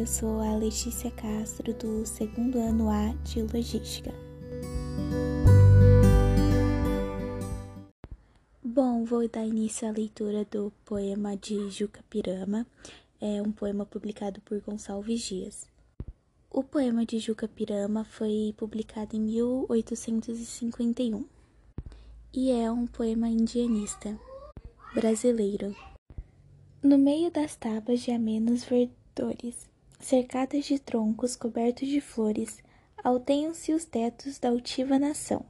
eu sou a Letícia Castro, do segundo ano A de Logística. Bom, vou dar início à leitura do poema de Juca Pirama, é um poema publicado por Gonçalves Dias. O poema de Juca Pirama foi publicado em 1851 e é um poema indianista brasileiro. No meio das tabas de amenos verdores, cercadas de troncos cobertos de flores, alteiam-se os tetos da altiva nação.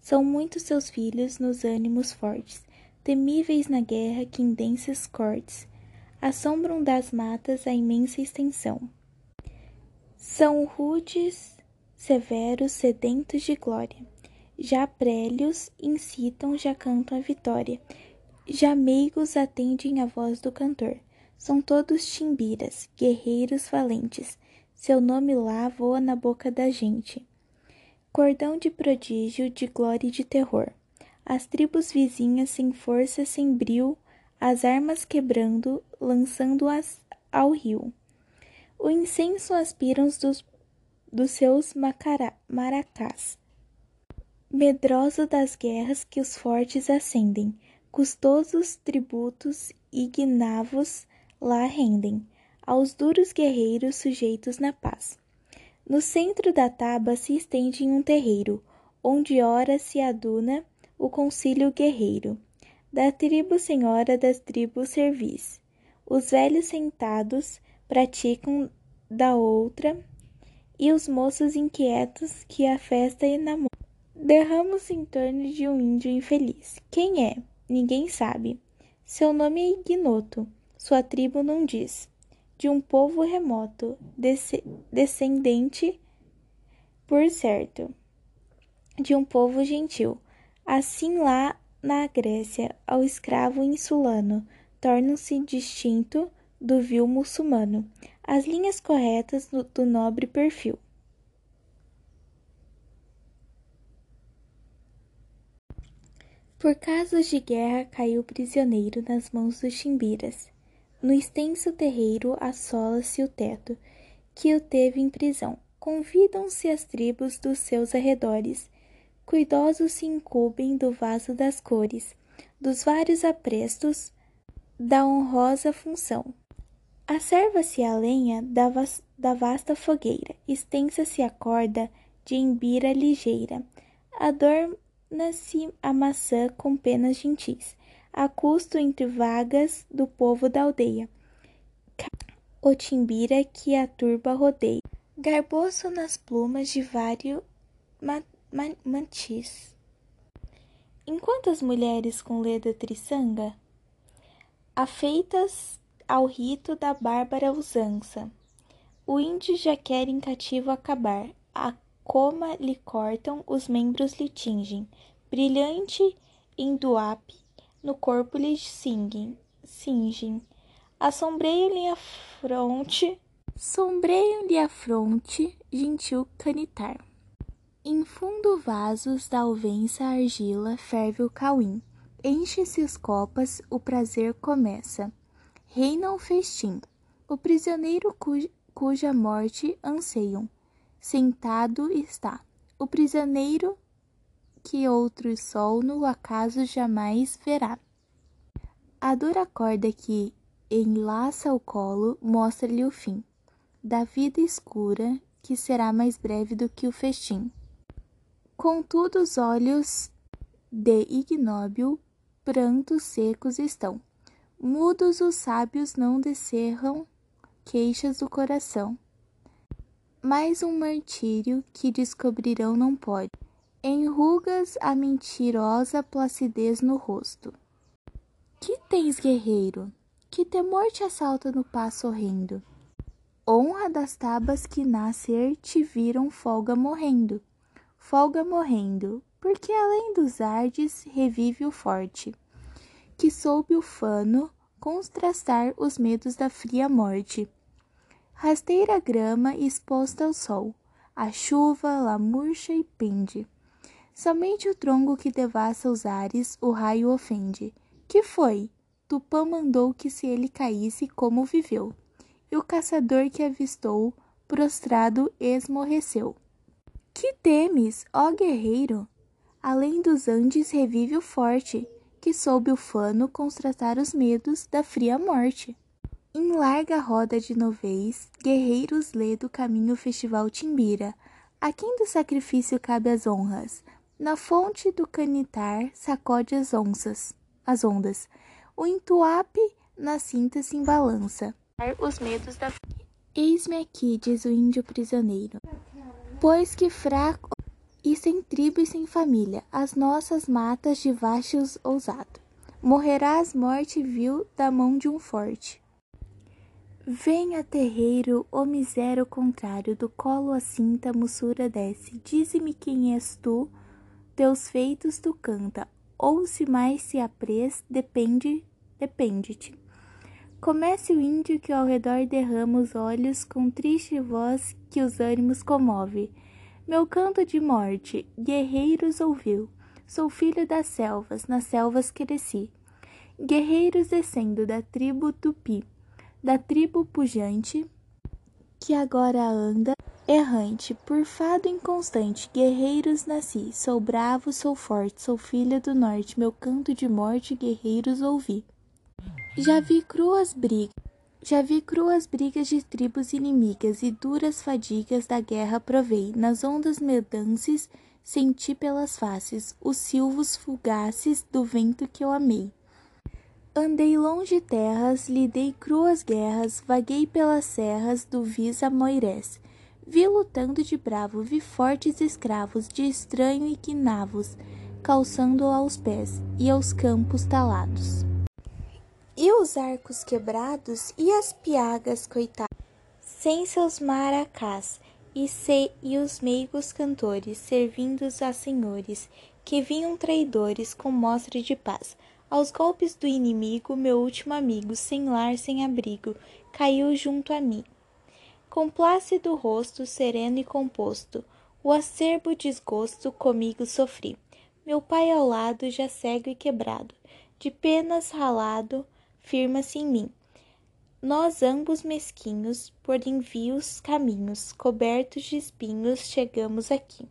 São muitos seus filhos nos ânimos fortes, temíveis na guerra que em densas cortes assombram das matas a imensa extensão. São rudes, severos, sedentos de glória. Já prélios incitam, já cantam a vitória. Já meigos atendem a voz do cantor. São todos timbiras, guerreiros valentes. Seu nome lá voa na boca da gente. Cordão de prodígio, de glória e de terror. As tribos vizinhas sem força, sem bril, as armas quebrando, lançando-as ao rio. O incenso aspiram dos, dos seus macará, maracás. Medroso das guerras que os fortes acendem, custosos tributos ignavos lá rendem, aos duros guerreiros sujeitos na paz. No centro da taba se estende um terreiro, onde ora se aduna o concílio guerreiro da tribo senhora das tribos servis. Os velhos sentados praticam da outra, e os moços inquietos que a festa enamoram. Derramos em torno de um índio infeliz. Quem é? Ninguém sabe. Seu nome é ignoto, sua tribo não diz. De um povo remoto, descendente, por certo, de um povo gentil. Assim lá na Grécia, ao escravo insulano tornam-se distinto do vil muçulmano, as linhas corretas do, do nobre perfil. Por casos de guerra caiu prisioneiro nas mãos dos chimbiras. No extenso terreiro assola-se o teto, que o teve em prisão. Convidam-se as tribos dos seus arredores cuidosos se incumbem do vaso das cores, dos vários aprestos da honrosa função. Acerva-se a lenha da, da vasta fogueira, extensa-se a corda de embira ligeira, adorna-se a maçã com penas gentis, a custo entre vagas do povo da aldeia. O timbira que a turba rodeia, garboso nas plumas de vários mantis. Enquanto as mulheres com leda triçanga, afeitas ao rito da bárbara usança, o índio já quer em cativo acabar, a coma lhe cortam, os membros lhe tingem, brilhante em duape, no corpo lhe cingem, cingem, assombreiam-lhe a fronte, sombreiam-lhe a fronte, gentil canitar. Em fundo vasos da alvença argila ferve o cauim. Enche-se os copas, o prazer começa. Reina o festim. O prisioneiro cuja morte anseiam. Sentado está. O prisioneiro que outro sol no acaso jamais verá. A dura corda que enlaça o colo mostra-lhe o fim da vida escura, que será mais breve do que o festim. Contudo os olhos de ignóbil prantos secos estão. Mudos os sábios não descerram queixas do coração. Mais um martírio que descobrirão não pode. Enrugas a mentirosa placidez no rosto. Que tens, guerreiro? Que temor te assalta no passo horrendo? Honra das tabas que nascer te viram folga morrendo folga morrendo, porque além dos ardes revive o forte, que soube o fano contrastar os medos da fria morte. Rasteira grama exposta ao sol, a chuva lá murcha e pende. Somente o tronco que devassa os ares o raio ofende. Que foi? Tupã mandou que se ele caísse como viveu. e o caçador que avistou, prostrado, esmorreceu. Que temes, ó guerreiro? Além dos Andes revive o forte, que sob o fano constratar os medos da fria morte. Em larga roda de novês, guerreiros lê do caminho o festival Timbira, a quem do sacrifício cabe as honras. Na fonte do canitar sacode as onças, as ondas. O intuape na cinta se embalança. Os medos da Eis-me aqui, diz o índio prisioneiro. Pois que fraco e sem tribo e sem família, as nossas matas de vastos ousado. Morrerás morte vil da mão de um forte. Venha, terreiro, o misério contrário, do colo a cinta, mussura desce. Dize-me quem és tu, teus feitos tu canta, ou se mais se apres, depende, depende-te. Comece o índio que ao redor derrama os olhos com triste voz que os ânimos comove. Meu canto de morte, guerreiros ouviu. Sou filho das selvas, nas selvas cresci. Guerreiros descendo da tribo Tupi da tribo pujante, que agora anda errante, por fado inconstante, guerreiros nasci, sou bravo, sou forte, sou filha do norte, meu canto de morte, guerreiros ouvi. Já vi cruas brigas, já vi cruas brigas de tribos inimigas e duras fadigas da guerra provei, nas ondas medances senti pelas faces os silvos fugaces do vento que eu amei. Andei longe terras, lidei cruas guerras, vaguei pelas serras do Visa Moirés. Vi lutando de bravo, vi fortes escravos, de estranho e quinavos, calçando aos pés e aos campos talados. E os arcos quebrados e as piagas coitadas, sem seus maracás, e, se, e os meigos cantores, servindo a senhores, que vinham traidores com mostra de paz aos golpes do inimigo, meu último amigo, sem lar, sem abrigo, caiu junto a mim. Com plácido rosto, sereno e composto, o acerbo desgosto comigo sofri. Meu pai ao lado, já cego e quebrado, de penas ralado, firma-se em mim. Nós ambos mesquinhos, por envios caminhos, cobertos de espinhos, chegamos aqui.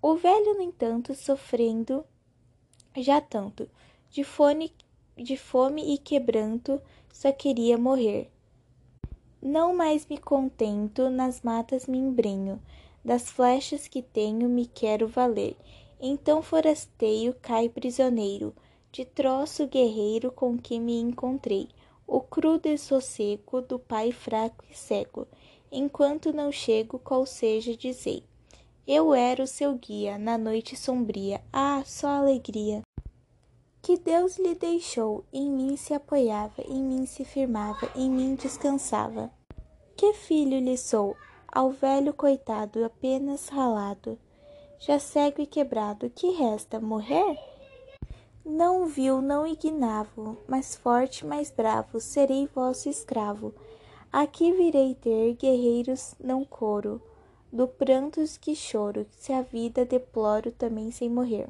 O velho, no entanto, sofrendo já tanto, de fome, de fome e quebranto, só queria morrer. Não mais me contento, nas matas me embrenho, das flechas que tenho me quero valer. Então forasteio cai prisioneiro, de troço guerreiro com que me encontrei, o cru dessossego do pai fraco e cego, enquanto não chego qual seja dizei. Eu era o seu guia na noite sombria, ah, só alegria! Que Deus lhe deixou, em mim se apoiava, em mim se firmava, em mim descansava. Que filho lhe sou, ao velho coitado apenas ralado, já cego e quebrado, que resta morrer? Não viu, não ignavo, mais forte, mais bravo, serei vosso escravo. Aqui virei ter guerreiros, não coro, do prantos que choro, se a vida deploro também sem morrer.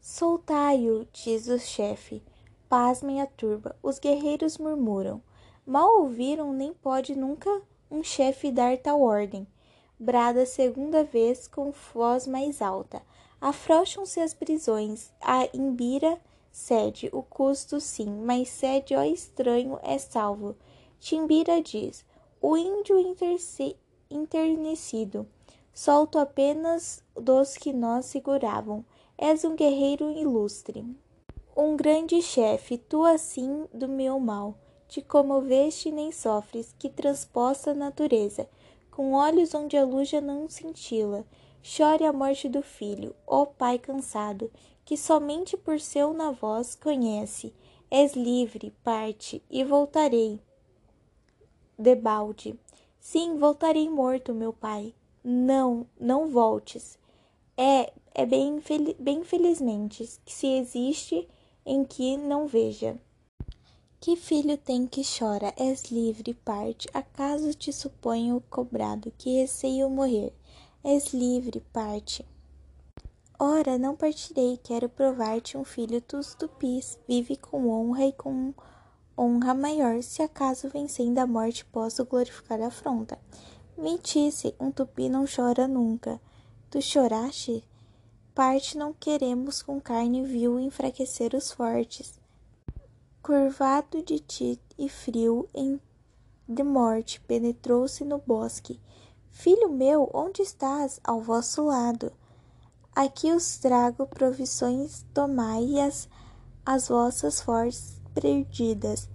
Soltai-o, diz o chefe. Pasmem a turba. Os guerreiros murmuram. Mal ouviram, nem pode nunca um chefe dar tal ordem. Brada segunda vez com voz mais alta. Afrouxam-se as prisões. A imbira cede, o custo sim, mas cede, ó estranho, é salvo. Timbira diz: O índio internecido. Solto apenas dos que nós seguravam. És um guerreiro ilustre, um grande chefe, tu assim do meu mal. Te comoveste nem sofres, que transposta a natureza, com olhos onde a luz já não cintila. Chore a morte do filho, ó pai cansado, que somente por seu na voz conhece. És livre, parte, e voltarei. Debalde. Sim, voltarei morto, meu pai. Não, não voltes. É, é bem, bem felizmente se existe em que não veja. Que filho tem que chora, és livre, parte, acaso te suponho cobrado, que receio morrer, és livre, parte. Ora, não partirei, quero provar-te um filho dos tupis, vive com honra e com honra maior, se acaso vencendo a morte posso glorificar a afronta. Mentice, um tupi não chora nunca. Tu choraste? Parte não queremos com carne vil enfraquecer os fortes. Curvado de ti e frio em de morte, penetrou-se no bosque. Filho meu, onde estás? Ao vosso lado. Aqui os trago provisões, tomai-as as vossas forças perdidas.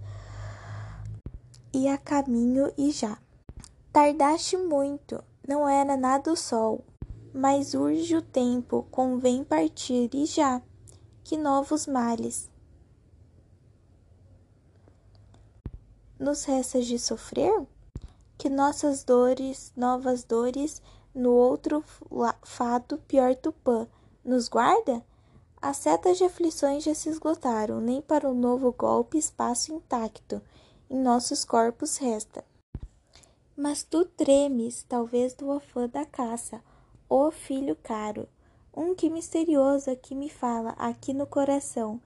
E a caminho e já. Tardaste muito, não era nada o sol, mas urge o tempo, convém partir e já. Que novos males nos resta de sofrer? Que nossas dores, novas dores, no outro fato pior tupã, nos guarda? As setas de aflições já se esgotaram, nem para um novo golpe espaço intacto em nossos corpos resta. Mas tu tremes, talvez do afã da caça, ó filho caro, um que misterioso aqui me fala, aqui no coração.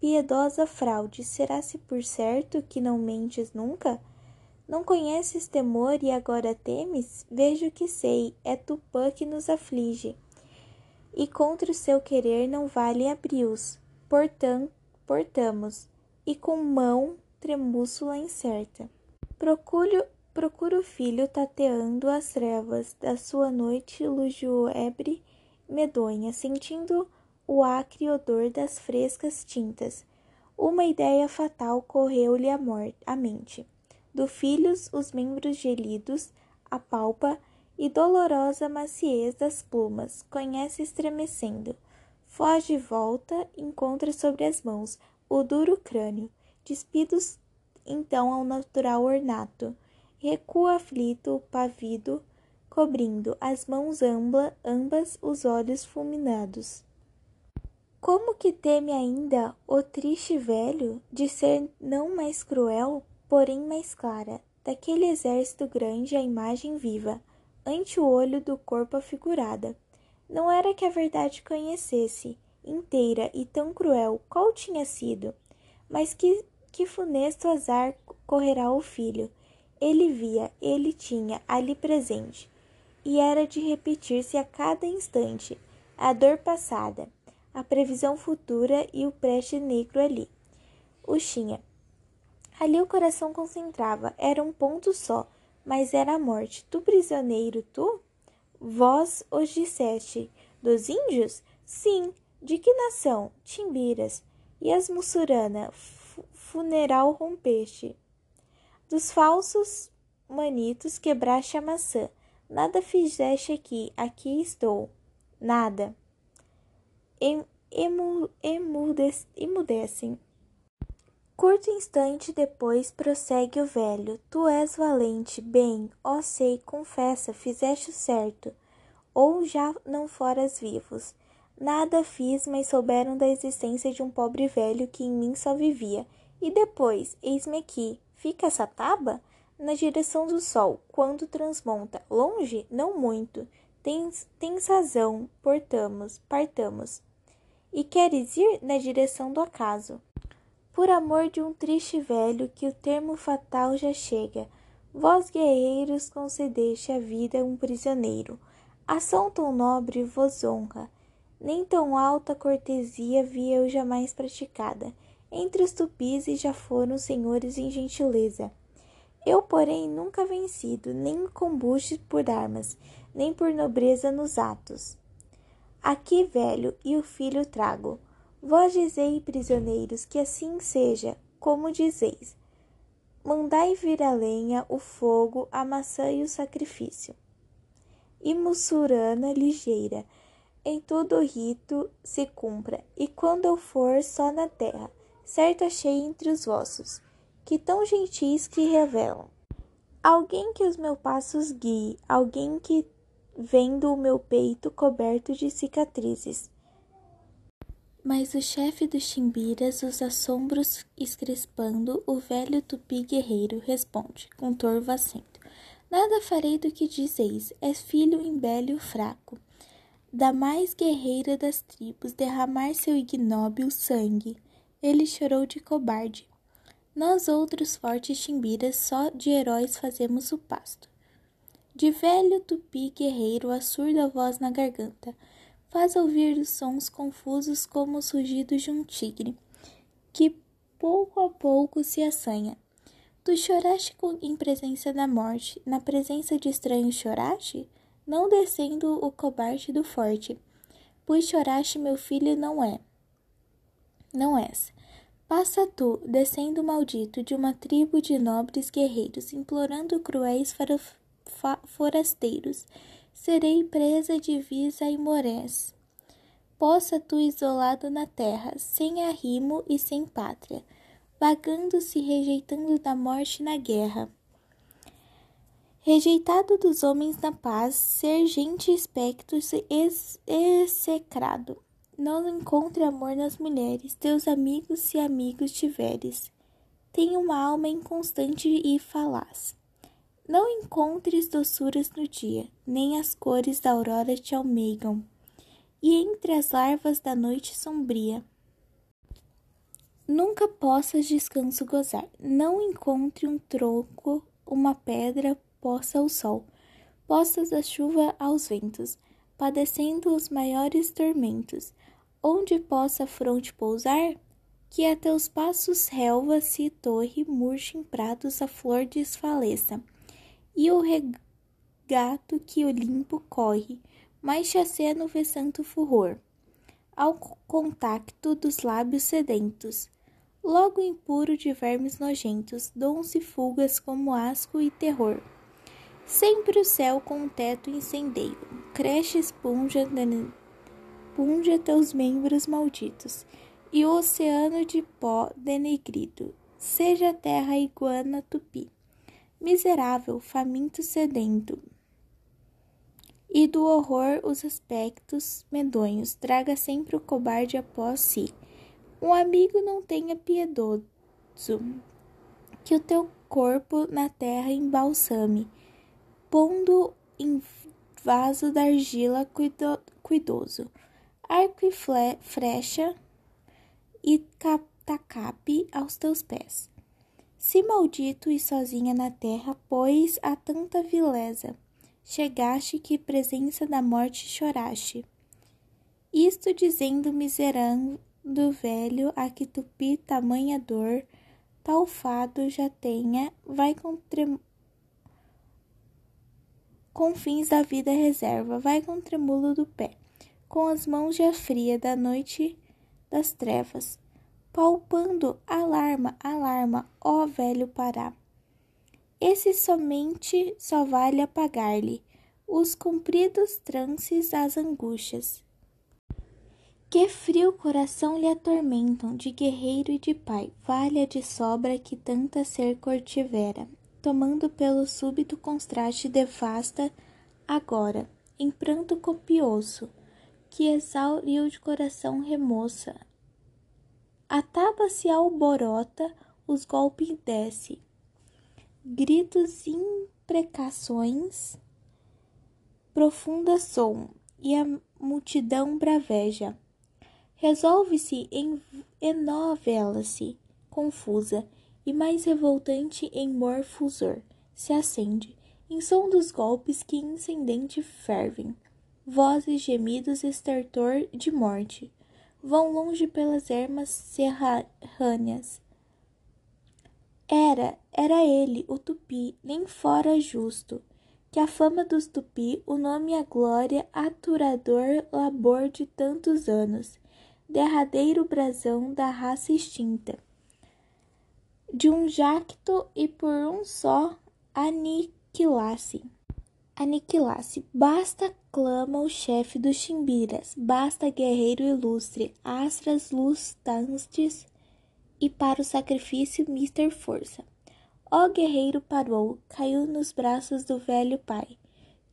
Piedosa fraude, será-se por certo que não mentes nunca? Não conheces temor e agora temes? Vejo que sei, é Tupã que nos aflige. E contra o seu querer não vale abrios, portam, portamos, e com mão tremúscula incerta. Procuro procura o filho tateando as trevas da sua noite lugúbre medonha, sentindo o acre odor das frescas tintas. Uma ideia fatal correu-lhe à mente. Do filhos os membros gelidos, a palpa e dolorosa maciez das plumas, conhece estremecendo. Foge e volta, encontra sobre as mãos o duro crânio, despidos então ao natural ornato recua aflito, pavido, cobrindo as mãos ambla, ambas os olhos fulminados. Como que teme ainda o triste velho de ser não mais cruel, porém mais clara, daquele exército grande a imagem viva, ante o olho do corpo afigurada. Não era que a verdade conhecesse, inteira e tão cruel, qual tinha sido, mas que, que funesto azar correrá o filho, ele via, ele tinha ali presente, e era de repetir-se a cada instante a dor passada, a previsão futura e o preste negro ali. O tinha. Ali o coração concentrava, era um ponto só, mas era a morte. Tu prisioneiro, tu? Vós os disseste. Dos índios? Sim. De que nação? Timbiras. E as mussurana? Funeral rompeste. Dos falsos manitos quebraste a maçã. Nada fizeste aqui, aqui estou. Nada. Emudecem. Curto instante depois prossegue o velho. Tu és valente, bem, ó sei, confessa, fizeste o certo. Ou já não foras vivos. Nada fiz, mas souberam da existência de um pobre velho que em mim só vivia. E depois, eis-me aqui, Fica essa taba? Na direção do sol, quando transmonta. Longe? Não muito. Tens, tens razão, portamos, partamos. E queres ir na direção do acaso. Por amor de um triste velho que o termo fatal já chega, vós guerreiros concedeste a vida a um prisioneiro. Ação tão nobre vos honra, nem tão alta cortesia via eu jamais praticada entre os tupis e já foram senhores em gentileza. Eu, porém, nunca vencido, nem combuste por armas, nem por nobreza nos atos. Aqui, velho, e o filho trago. Vós dizei, prisioneiros, que assim seja, como dizeis. Mandai vir a lenha, o fogo, a maçã e o sacrifício. E mussurana ligeira, em todo o rito se cumpra, e quando eu for só na terra, certo achei entre os vossos, que tão gentis que revelam. Alguém que os meus passos guie, alguém que vendo o meu peito coberto de cicatrizes. Mas o chefe dos chimbiras, os assombros escrespando, o velho tupi guerreiro responde, com torvo acento. Nada farei do que dizeis, és filho embélio fraco. Da mais guerreira das tribos derramar seu ignóbil sangue ele chorou de cobarde. Nós outros fortes chimbiras só de heróis fazemos o pasto. De velho tupi guerreiro a surda voz na garganta faz ouvir os sons confusos como os rugidos de um tigre, que pouco a pouco se assanha. Tu choraste em presença da morte, na presença de estranhos choraste? Não descendo o cobarde do forte, pois choraste meu filho não é. Não és. Passa tu, descendo maldito de uma tribo de nobres guerreiros, implorando cruéis forasteiros, serei presa de visa e morés. Possa tu isolado na terra, sem arrimo e sem pátria, vagando-se rejeitando da morte na guerra. Rejeitado dos homens na paz, ser gente espectro execrado. Não encontre amor nas mulheres, teus amigos se amigos tiveres. Tem uma alma inconstante e falaz. Não encontres doçuras no dia, nem as cores da aurora te almeigam. E entre as larvas da noite sombria, nunca possas descanso gozar. Não encontre um tronco, uma pedra possa ao sol, poças a chuva aos ventos, padecendo os maiores tormentos. Onde possa a fronte pousar? Que a teus passos relva se torre, murche em prados a flor desfaleça e o regato que o limpo corre, mais chaceno vê santo furor, ao contacto dos lábios sedentos, logo impuro de vermes nojentos, dons e fugas como asco e terror. Sempre o céu com um teto incendeio, creche esponja, punja teus membros malditos, e o oceano de pó denegrido, seja a terra iguana tupi miserável, faminto, sedento. E do horror os aspectos medonhos, traga sempre o cobarde após si. Um amigo não tenha piedoso, que o teu corpo na terra embalsame, pondo em vaso da argila cuido, cuidoso, arco e flecha e tacape aos teus pés. Se maldito e sozinha na terra, pois a tanta vileza. Chegaste que presença da morte choraste. Isto dizendo miserando velho a que tupi tamanha dor, tal fado já tenha, vai com, trem... da vida reserva, vai com tremulo do pé, com as mãos já fria da noite das trevas, palpando alarma, alarma, ó velho Pará. Esse somente só vale apagar-lhe os compridos trances das angústias. Que frio coração lhe atormentam, de guerreiro e de pai, valha de sobra que tanta ser cor tivera, tomando pelo súbito contraste devasta, agora, em pranto copioso, que exauriu de coração remoça, Ataba se alborota, os golpes desce. Gritos, imprecações, profunda som, e a multidão braveja. Resolve-se, enovela-se, confusa, e mais revoltante em morfusor, se acende, em som dos golpes que incendente fervem, vozes, gemidos, estertor de morte vão longe pelas ermas serrâneas. Era, era ele, o tupi, nem fora justo, que a fama dos tupi, o nome e a glória, aturador labor de tantos anos, derradeiro brasão da raça extinta. De um jacto e por um só aniquilasse aniquilasse. Basta, clama o chefe dos chimbiras, basta, guerreiro ilustre, astras lustantes, e para o sacrifício Mister Força. Ó guerreiro parou, caiu nos braços do velho pai,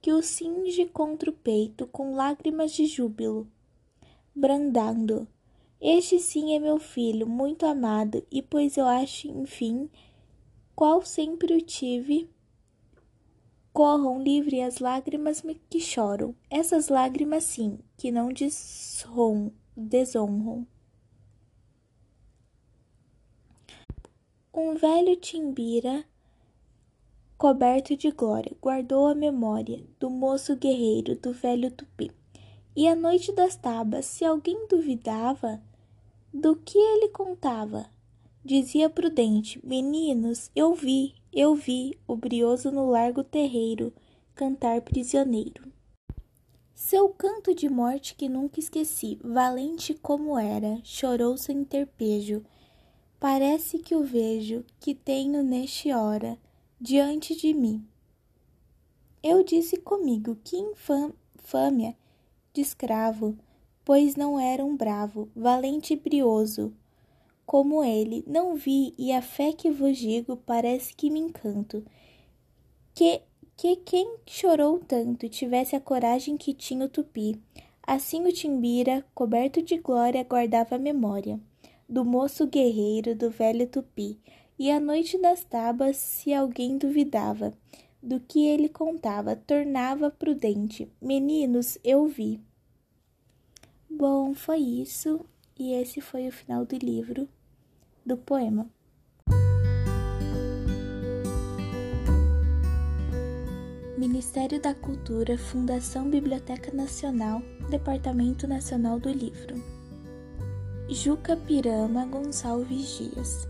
que o cinge contra o peito com lágrimas de júbilo, brandando. Este sim é meu filho, muito amado, e pois eu acho, enfim, qual sempre o tive, corram livre as lágrimas que choram, essas lágrimas sim, que não desonram. Um velho timbira, coberto de glória, guardou a memória do moço guerreiro do velho tupi. E à noite das tabas, se alguém duvidava do que ele contava, dizia prudente: Meninos, eu vi, eu vi o brioso no largo terreiro cantar prisioneiro. Seu canto de morte que nunca esqueci, valente como era, chorou sem terpejo. Parece que o vejo, que tenho neste hora, diante de mim. Eu disse comigo que infâmia de escravo, pois não era um bravo, valente e brioso, como ele, não vi, e a fé que vos digo parece que me encanto, que que quem chorou tanto tivesse a coragem que tinha o tupi. Assim o Timbira, coberto de glória, guardava a memória do moço guerreiro do velho tupi. E à noite das tabas, se alguém duvidava do que ele contava, tornava prudente. Meninos, eu vi. Bom, foi isso. E esse foi o final do livro, do poema. Ministério da Cultura, Fundação Biblioteca Nacional, Departamento Nacional do Livro. Juca Pirama Gonçalves Dias.